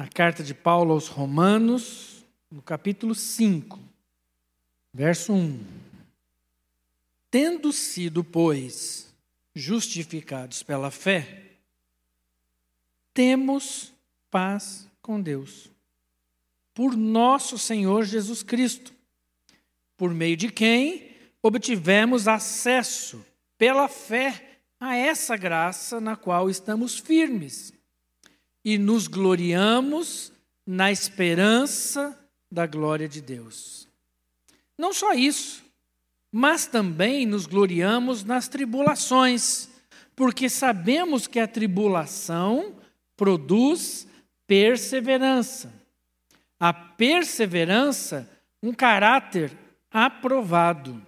na carta de Paulo aos Romanos, no capítulo 5, verso 1. Tendo sido, pois, justificados pela fé, temos paz com Deus, por nosso Senhor Jesus Cristo, por meio de quem obtivemos acesso pela fé a essa graça na qual estamos firmes e nos gloriamos na esperança da glória de Deus. Não só isso, mas também nos gloriamos nas tribulações, porque sabemos que a tribulação produz perseverança. A perseverança, um caráter aprovado.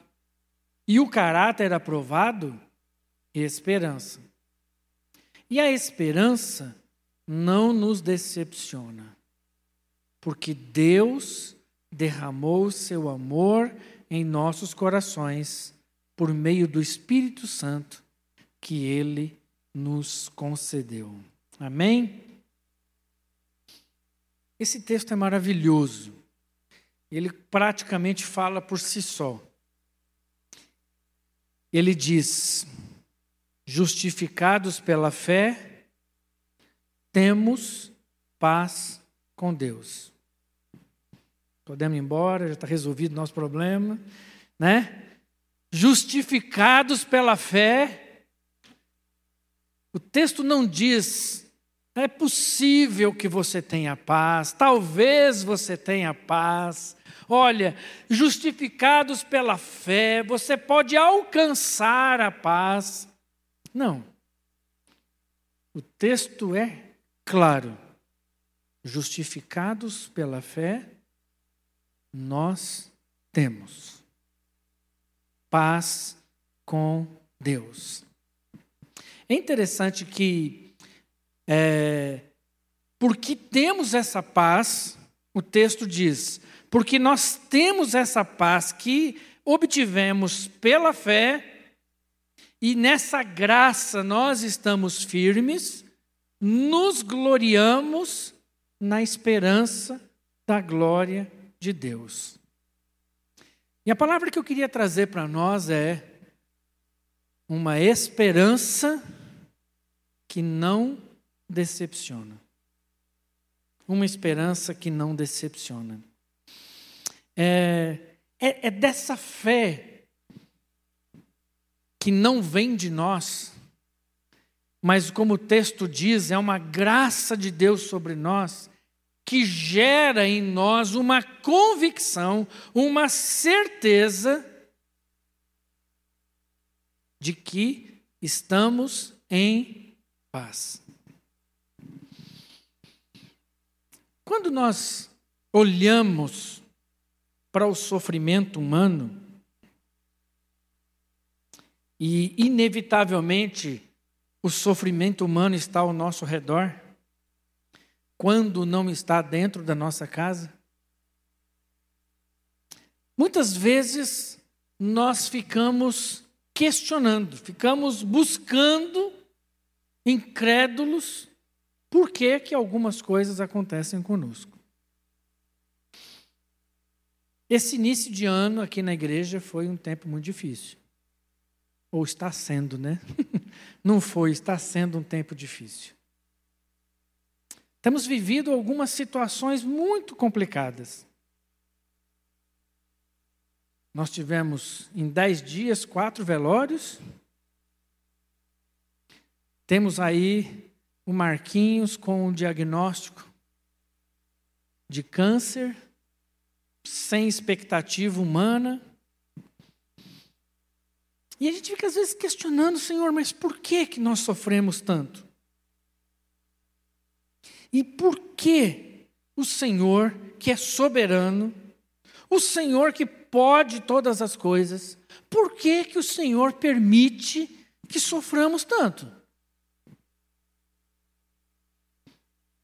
E o caráter aprovado, esperança. E a esperança não nos decepciona, porque Deus derramou seu amor em nossos corações por meio do Espírito Santo que ele nos concedeu. Amém? Esse texto é maravilhoso. Ele praticamente fala por si só. Ele diz: justificados pela fé, temos paz com Deus. Podemos ir embora, já está resolvido o nosso problema, né? Justificados pela fé. O texto não diz é possível que você tenha paz, talvez você tenha paz. Olha, justificados pela fé, você pode alcançar a paz. Não. O texto é claro. Justificados pela fé, nós temos paz com Deus. É interessante que é, porque temos essa paz, o texto diz, porque nós temos essa paz que obtivemos pela fé, e nessa graça nós estamos firmes, nos gloriamos na esperança da glória de Deus. E a palavra que eu queria trazer para nós é uma esperança que não decepciona. Uma esperança que não decepciona. É, é, é dessa fé que não vem de nós, mas como o texto diz, é uma graça de Deus sobre nós, que gera em nós uma convicção, uma certeza de que estamos em paz. Quando nós olhamos para o sofrimento humano, e inevitavelmente o sofrimento humano está ao nosso redor, quando não está dentro da nossa casa, muitas vezes nós ficamos questionando, ficamos buscando, incrédulos, por que, que algumas coisas acontecem conosco. Esse início de ano aqui na igreja foi um tempo muito difícil. Ou está sendo, né? Não foi, está sendo um tempo difícil. Temos vivido algumas situações muito complicadas. Nós tivemos em dez dias quatro velórios. Temos aí o Marquinhos com o diagnóstico de câncer, sem expectativa humana. E a gente fica às vezes questionando, Senhor, mas por que que nós sofremos tanto? E por que o Senhor, que é soberano, o Senhor que pode todas as coisas, por que que o Senhor permite que soframos tanto?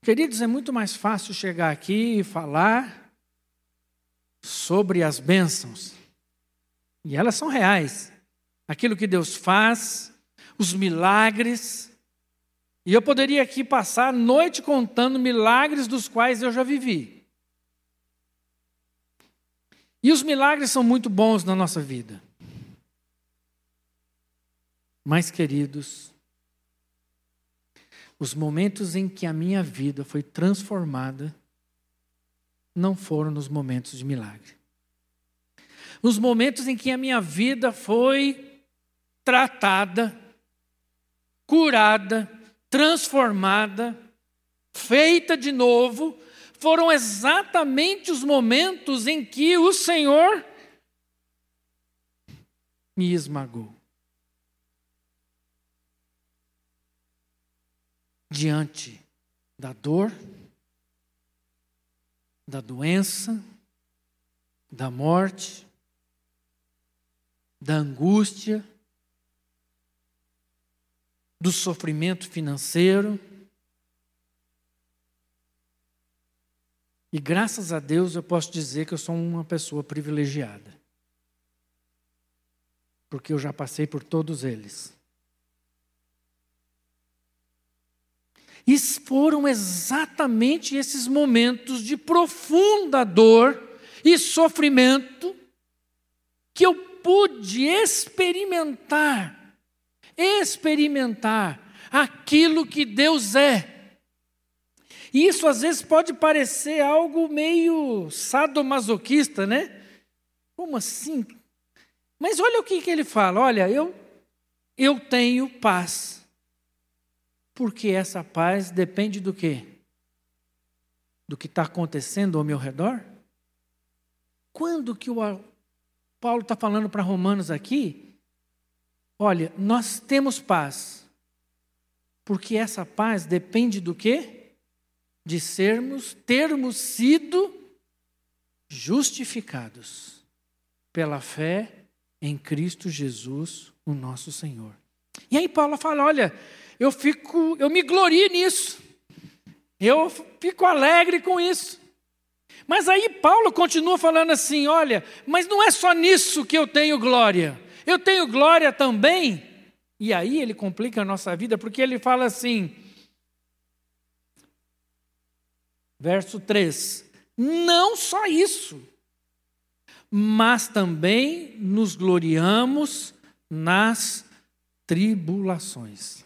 Queridos, é muito mais fácil chegar aqui e falar sobre as bênçãos. E elas são reais. Aquilo que Deus faz, os milagres. E eu poderia aqui passar a noite contando milagres dos quais eu já vivi. E os milagres são muito bons na nossa vida. Mas, queridos, os momentos em que a minha vida foi transformada não foram nos momentos de milagre. Os momentos em que a minha vida foi tratada, curada, transformada, feita de novo, foram exatamente os momentos em que o Senhor me esmagou. Diante da dor, da doença, da morte, da angústia, do sofrimento financeiro. E graças a Deus eu posso dizer que eu sou uma pessoa privilegiada. Porque eu já passei por todos eles. E foram exatamente esses momentos de profunda dor e sofrimento que eu pude experimentar experimentar aquilo que Deus é. E isso às vezes pode parecer algo meio sadomasoquista, né? Como assim? Mas olha o que, que ele fala: olha, eu, eu tenho paz. Porque essa paz depende do quê? Do que está acontecendo ao meu redor? Quando que o Paulo está falando para Romanos aqui? Olha, nós temos paz. Porque essa paz depende do quê? De sermos, termos sido justificados pela fé em Cristo Jesus, o nosso Senhor. E aí Paulo fala: olha, eu fico, eu me glorio nisso. Eu fico alegre com isso. Mas aí Paulo continua falando assim: olha, mas não é só nisso que eu tenho glória. Eu tenho glória também. E aí ele complica a nossa vida, porque ele fala assim, verso 3: Não só isso, mas também nos gloriamos nas tribulações.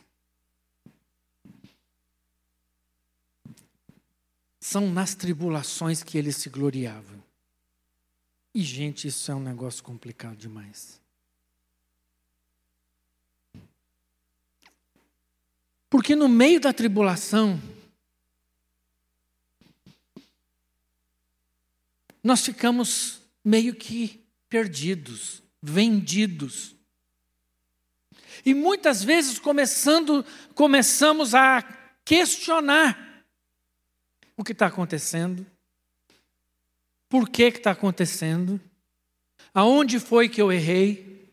São nas tribulações que ele se gloriava. E, gente, isso é um negócio complicado demais. Porque no meio da tribulação, nós ficamos meio que perdidos, vendidos. E muitas vezes começando, começamos a questionar o que está acontecendo, por que está acontecendo, aonde foi que eu errei,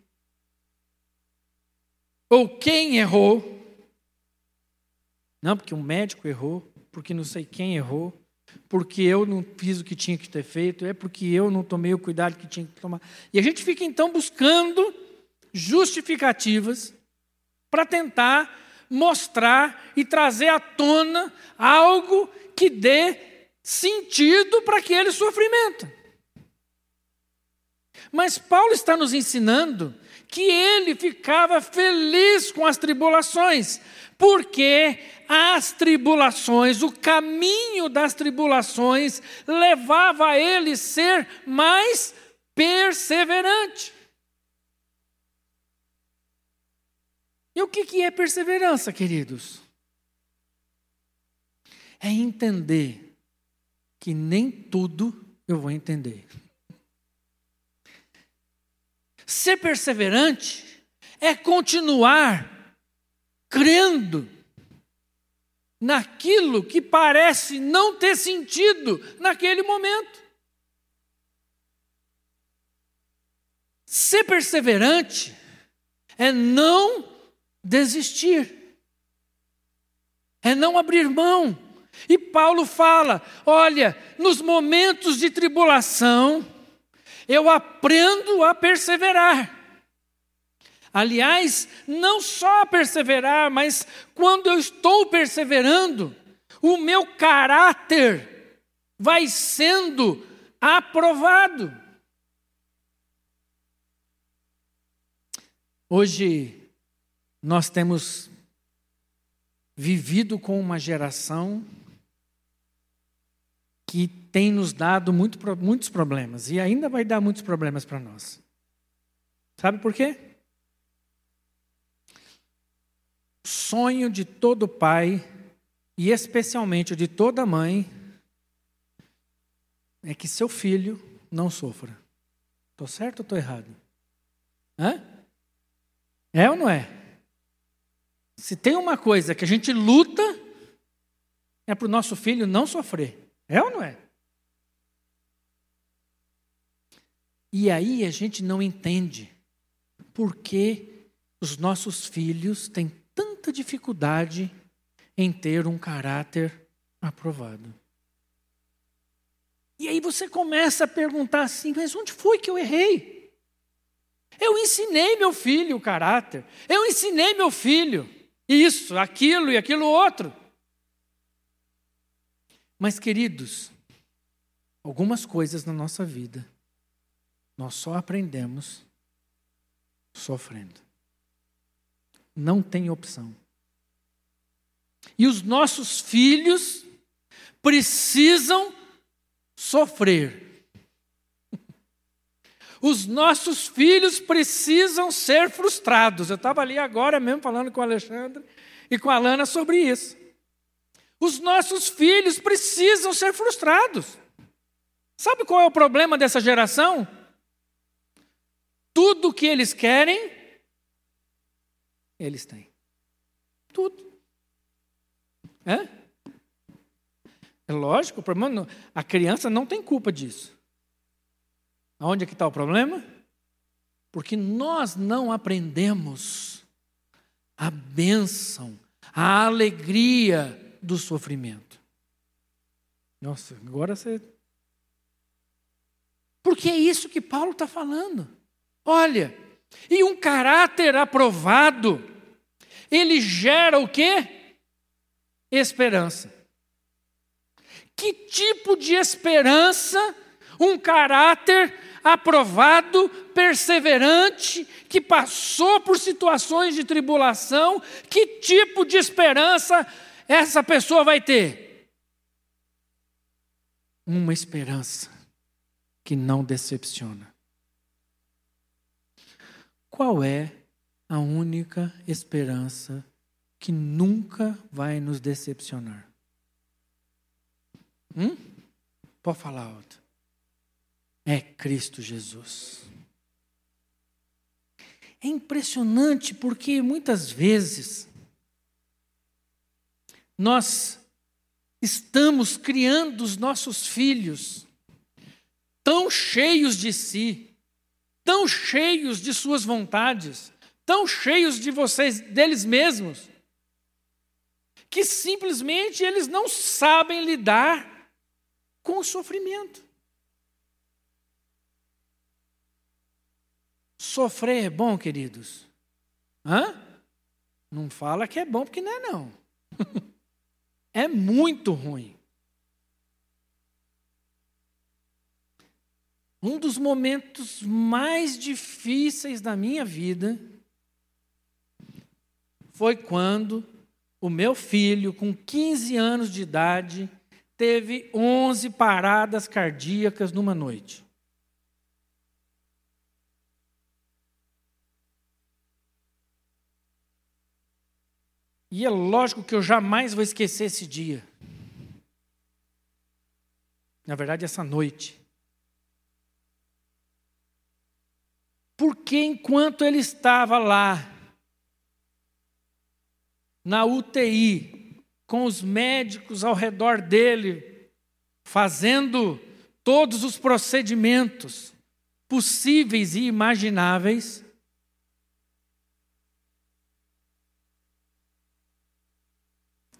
ou quem errou. Não, porque um médico errou, porque não sei quem errou, porque eu não fiz o que tinha que ter feito, é porque eu não tomei o cuidado que tinha que tomar. E a gente fica então buscando justificativas para tentar mostrar e trazer à tona algo que dê sentido para aquele sofrimento. Mas Paulo está nos ensinando que ele ficava feliz com as tribulações, porque as tribulações, o caminho das tribulações, levava a ele ser mais perseverante. E o que é perseverança, queridos? É entender que nem tudo eu vou entender. Ser perseverante é continuar crendo naquilo que parece não ter sentido naquele momento. Ser perseverante é não desistir, é não abrir mão. E Paulo fala: olha, nos momentos de tribulação, eu aprendo a perseverar. Aliás, não só perseverar, mas quando eu estou perseverando, o meu caráter vai sendo aprovado. Hoje, nós temos vivido com uma geração que tem nos dado muito, muitos problemas e ainda vai dar muitos problemas para nós. Sabe por quê? Sonho de todo pai e especialmente de toda mãe é que seu filho não sofra. Estou certo ou estou errado? Hã? É ou não é? Se tem uma coisa que a gente luta, é para o nosso filho não sofrer. É ou não é? E aí a gente não entende por que os nossos filhos têm tanta dificuldade em ter um caráter aprovado. E aí você começa a perguntar assim: mas onde foi que eu errei? Eu ensinei meu filho o caráter, eu ensinei meu filho isso, aquilo e aquilo outro. Mas, queridos, algumas coisas na nossa vida nós só aprendemos sofrendo. Não tem opção. E os nossos filhos precisam sofrer. Os nossos filhos precisam ser frustrados. Eu estava ali agora mesmo falando com o Alexandre e com a Lana sobre isso. Os nossos filhos precisam ser frustrados. Sabe qual é o problema dessa geração? Tudo que eles querem, eles têm. Tudo. É? É lógico, o problema não, a criança não tem culpa disso. Aonde é que está o problema? Porque nós não aprendemos a bênção, a alegria do sofrimento. Nossa, agora você. Porque é isso que Paulo está falando. Olha, e um caráter aprovado, ele gera o quê? Esperança. Que tipo de esperança um caráter aprovado, perseverante, que passou por situações de tribulação, que tipo de esperança essa pessoa vai ter? Uma esperança que não decepciona. Qual é a única esperança que nunca vai nos decepcionar? Hum? Pode falar alto. É Cristo Jesus. É impressionante porque muitas vezes nós estamos criando os nossos filhos tão cheios de si, tão cheios de suas vontades, tão cheios de vocês deles mesmos, que simplesmente eles não sabem lidar com o sofrimento. Sofrer é bom, queridos? Hã? Não fala que é bom, porque não é não. é muito ruim. Um dos momentos mais difíceis da minha vida foi quando o meu filho, com 15 anos de idade, teve 11 paradas cardíacas numa noite. E é lógico que eu jamais vou esquecer esse dia. Na verdade, essa noite. Porque enquanto ele estava lá, na UTI, com os médicos ao redor dele, fazendo todos os procedimentos possíveis e imagináveis.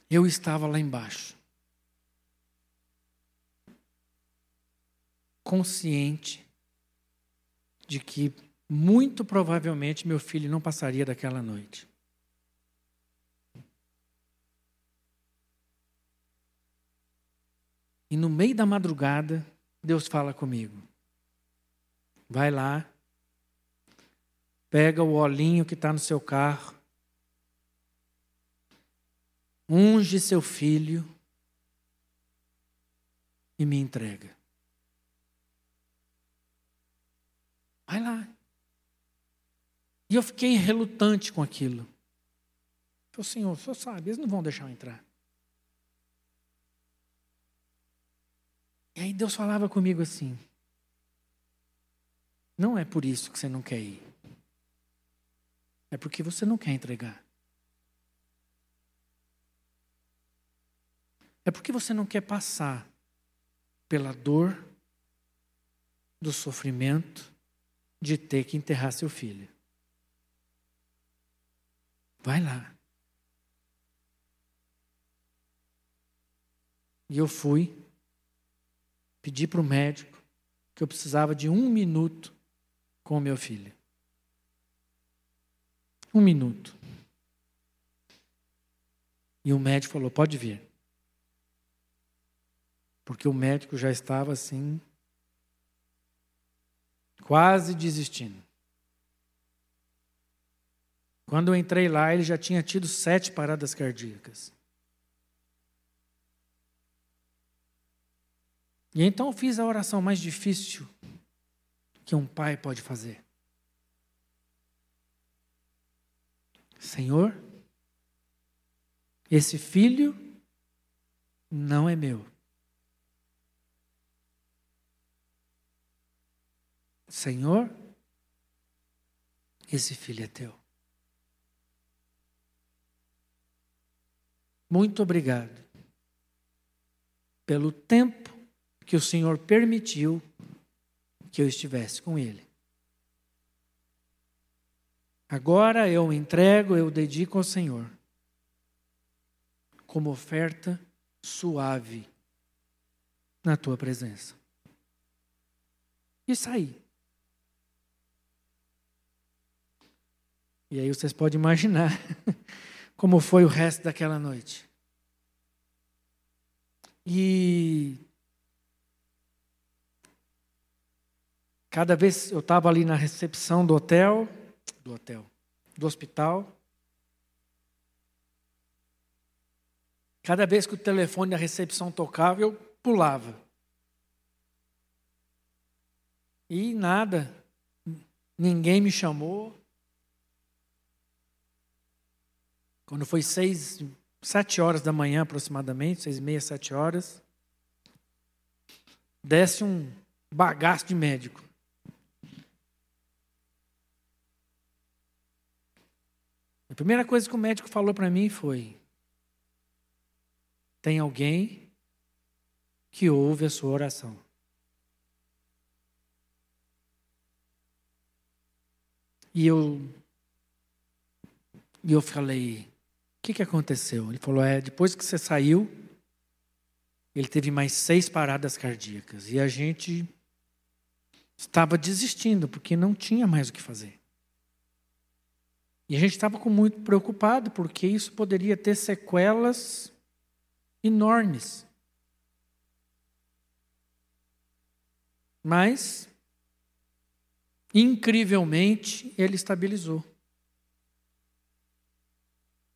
Eu estava lá embaixo, consciente de que muito provavelmente meu filho não passaria daquela noite. E no meio da madrugada, Deus fala comigo. Vai lá, pega o olhinho que está no seu carro, unge seu filho e me entrega. Vai lá. E eu fiquei relutante com aquilo. Falei, Senhor, o senhor sabe, eles não vão deixar eu entrar. E aí Deus falava comigo assim: Não é por isso que você não quer ir. É porque você não quer entregar. É porque você não quer passar pela dor do sofrimento de ter que enterrar seu filho. Vai lá. E eu fui, pedi para o médico que eu precisava de um minuto com o meu filho. Um minuto. E o médico falou: pode vir. Porque o médico já estava assim, quase desistindo. Quando eu entrei lá, ele já tinha tido sete paradas cardíacas. E então eu fiz a oração mais difícil que um pai pode fazer. Senhor, esse filho não é meu. Senhor, esse filho é teu. Muito obrigado pelo tempo que o Senhor permitiu que eu estivesse com ele. Agora eu entrego, eu dedico ao Senhor como oferta suave na tua presença. E saí. E aí vocês podem imaginar como foi o resto daquela noite. E cada vez eu estava ali na recepção do hotel, do hotel, do hospital. Cada vez que o telefone da recepção tocava, eu pulava. E nada, ninguém me chamou. Quando foi seis, sete horas da manhã aproximadamente, seis e meia, sete horas, desce um bagaço de médico. A primeira coisa que o médico falou para mim foi: tem alguém que ouve a sua oração. E eu, e eu falei: que, que aconteceu? Ele falou: é, depois que você saiu, ele teve mais seis paradas cardíacas. E a gente estava desistindo, porque não tinha mais o que fazer. E a gente estava muito preocupado, porque isso poderia ter sequelas enormes. Mas, incrivelmente, ele estabilizou.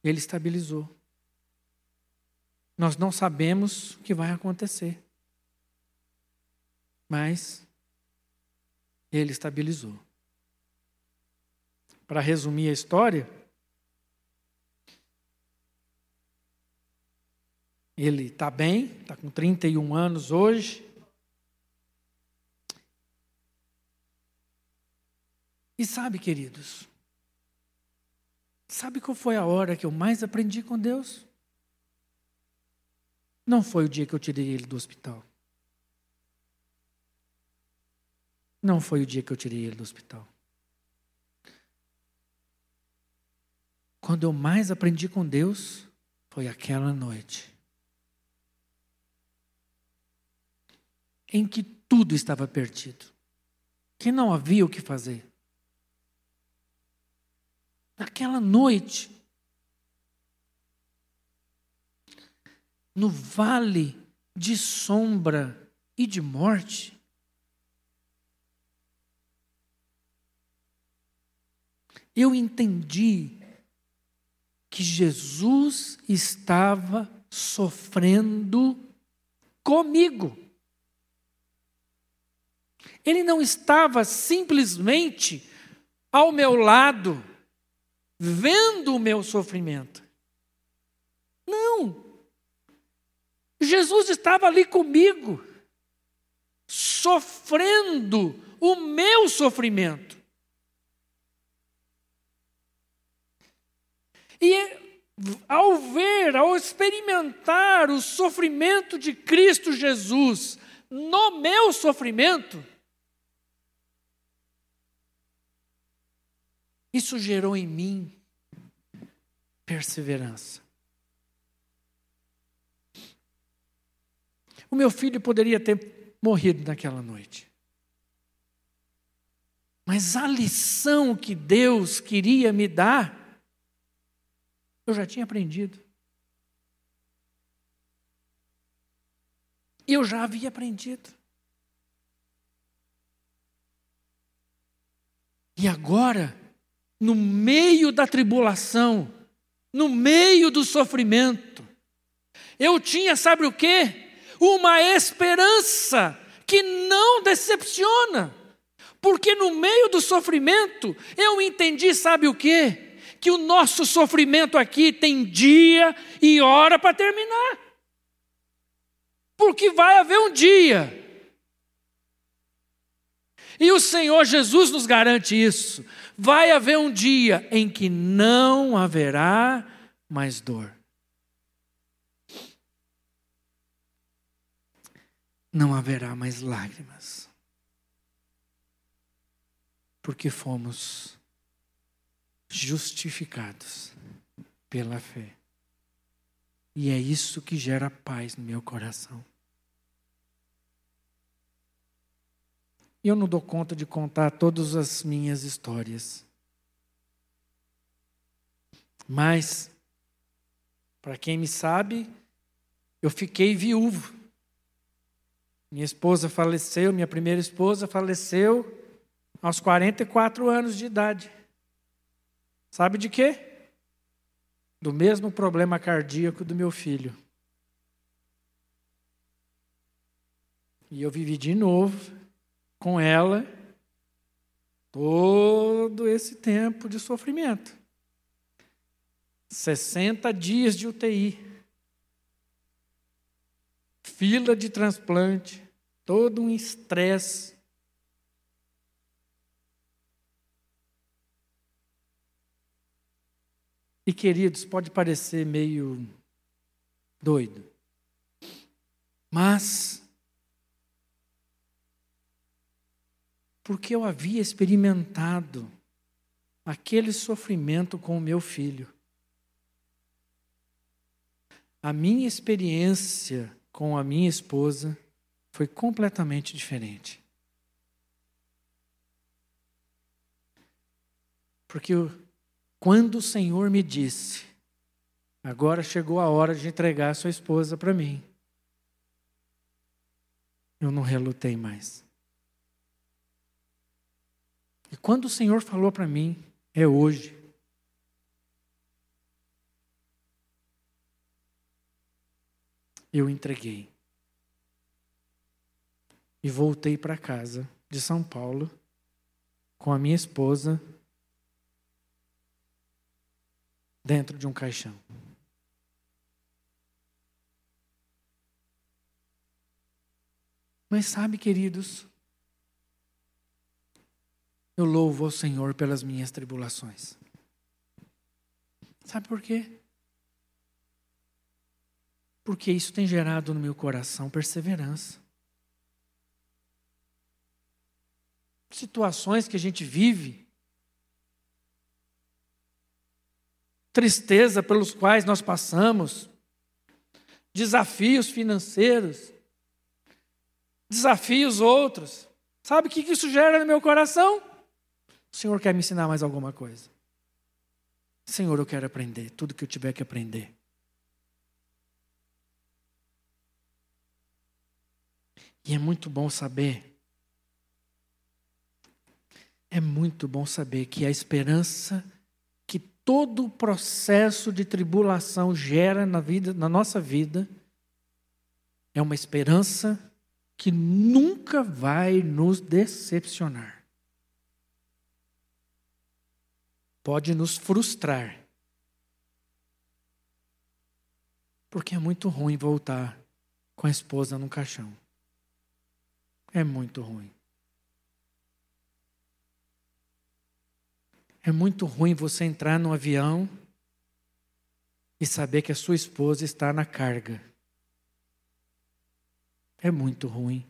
Ele estabilizou. Nós não sabemos o que vai acontecer. Mas ele estabilizou. Para resumir a história, ele está bem, está com 31 anos hoje. E sabe, queridos, sabe qual foi a hora que eu mais aprendi com Deus? Não foi o dia que eu tirei ele do hospital. Não foi o dia que eu tirei ele do hospital. Quando eu mais aprendi com Deus, foi aquela noite. Em que tudo estava perdido. Que não havia o que fazer. Naquela noite, no vale de sombra e de morte, eu entendi que Jesus estava sofrendo comigo. Ele não estava simplesmente ao meu lado, vendo o meu sofrimento. Não. Jesus estava ali comigo, sofrendo o meu sofrimento. E ao ver, ao experimentar o sofrimento de Cristo Jesus no meu sofrimento, isso gerou em mim perseverança. O meu filho poderia ter morrido naquela noite. Mas a lição que Deus queria me dar eu já tinha aprendido. Eu já havia aprendido. E agora, no meio da tribulação, no meio do sofrimento, eu tinha, sabe o quê? Uma esperança que não decepciona. Porque no meio do sofrimento, eu entendi, sabe o quê? que o nosso sofrimento aqui tem dia e hora para terminar. Porque vai haver um dia. E o Senhor Jesus nos garante isso. Vai haver um dia em que não haverá mais dor. Não haverá mais lágrimas. Porque fomos justificados pela fé. E é isso que gera paz no meu coração. Eu não dou conta de contar todas as minhas histórias. Mas, para quem me sabe, eu fiquei viúvo. Minha esposa faleceu, minha primeira esposa faleceu aos 44 anos de idade. Sabe de quê? Do mesmo problema cardíaco do meu filho. E eu vivi de novo com ela todo esse tempo de sofrimento. 60 dias de UTI. Fila de transplante, todo um estresse E queridos, pode parecer meio doido, mas porque eu havia experimentado aquele sofrimento com o meu filho. A minha experiência com a minha esposa foi completamente diferente. Porque quando o Senhor me disse: Agora chegou a hora de entregar sua esposa para mim, eu não relutei mais. E quando o Senhor falou para mim: É hoje. Eu entreguei. E voltei para casa de São Paulo com a minha esposa dentro de um caixão. Mas sabe, queridos, eu louvo ao Senhor pelas minhas tribulações. Sabe por quê? Porque isso tem gerado no meu coração perseverança. Situações que a gente vive tristeza pelos quais nós passamos, desafios financeiros, desafios outros. Sabe o que isso gera no meu coração? O Senhor quer me ensinar mais alguma coisa. Senhor, eu quero aprender tudo que eu tiver que aprender. E é muito bom saber, é muito bom saber que a esperança que todo o processo de tribulação gera na vida, na nossa vida, é uma esperança que nunca vai nos decepcionar. Pode nos frustrar. Porque é muito ruim voltar com a esposa no caixão. É muito ruim. É muito ruim você entrar no avião e saber que a sua esposa está na carga. É muito ruim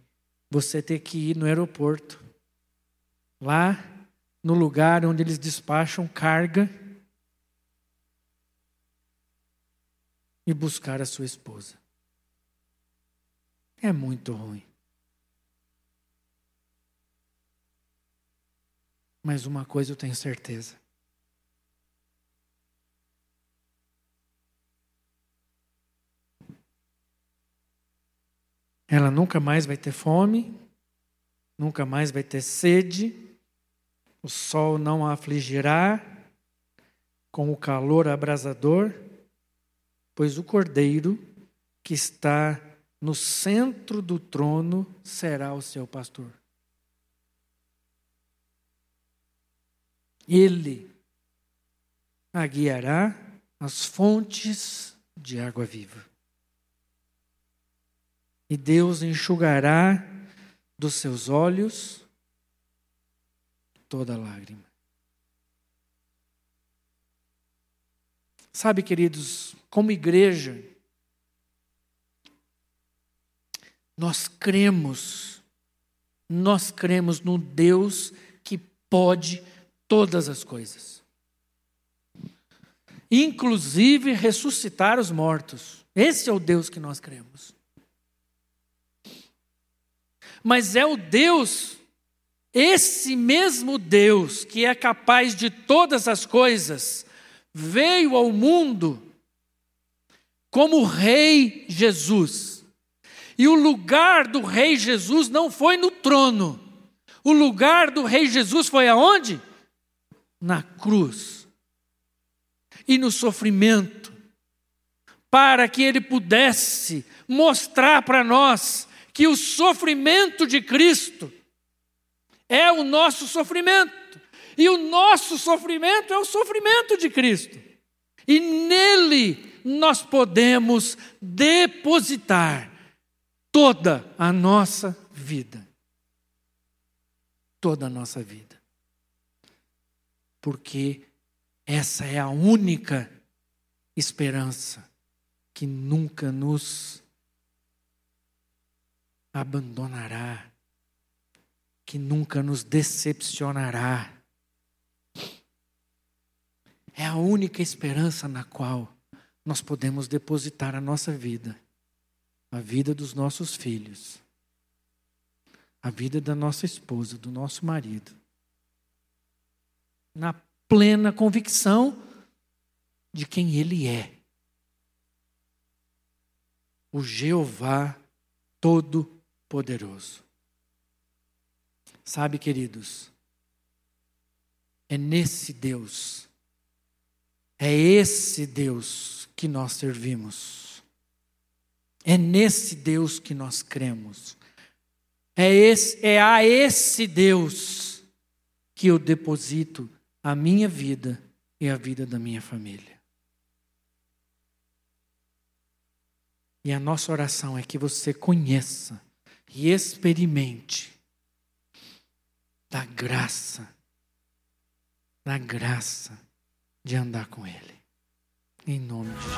você ter que ir no aeroporto, lá no lugar onde eles despacham carga, e buscar a sua esposa. É muito ruim. Mas uma coisa eu tenho certeza. Ela nunca mais vai ter fome, nunca mais vai ter sede, o sol não a afligirá com o calor abrasador, pois o cordeiro que está no centro do trono será o seu pastor. Ele a guiará às fontes de água viva. E Deus enxugará dos seus olhos toda lágrima. Sabe, queridos, como igreja, nós cremos, nós cremos no Deus que pode todas as coisas. Inclusive ressuscitar os mortos. Esse é o Deus que nós cremos. Mas é o Deus, esse mesmo Deus que é capaz de todas as coisas, veio ao mundo como Rei Jesus. E o lugar do Rei Jesus não foi no trono. O lugar do Rei Jesus foi aonde? na cruz e no sofrimento, para que ele pudesse mostrar para nós que o sofrimento de Cristo é o nosso sofrimento, e o nosso sofrimento é o sofrimento de Cristo, e nele nós podemos depositar toda a nossa vida. Toda a nossa vida. Porque essa é a única esperança que nunca nos abandonará, que nunca nos decepcionará. É a única esperança na qual nós podemos depositar a nossa vida, a vida dos nossos filhos, a vida da nossa esposa, do nosso marido na plena convicção de quem Ele é. O Jeová Todo-Poderoso. Sabe, queridos, é nesse Deus, é esse Deus que nós servimos, é nesse Deus que nós cremos, é, esse, é a esse Deus que eu deposito a minha vida e a vida da minha família. E a nossa oração é que você conheça e experimente da graça, da graça de andar com Ele. Em nome de Jesus.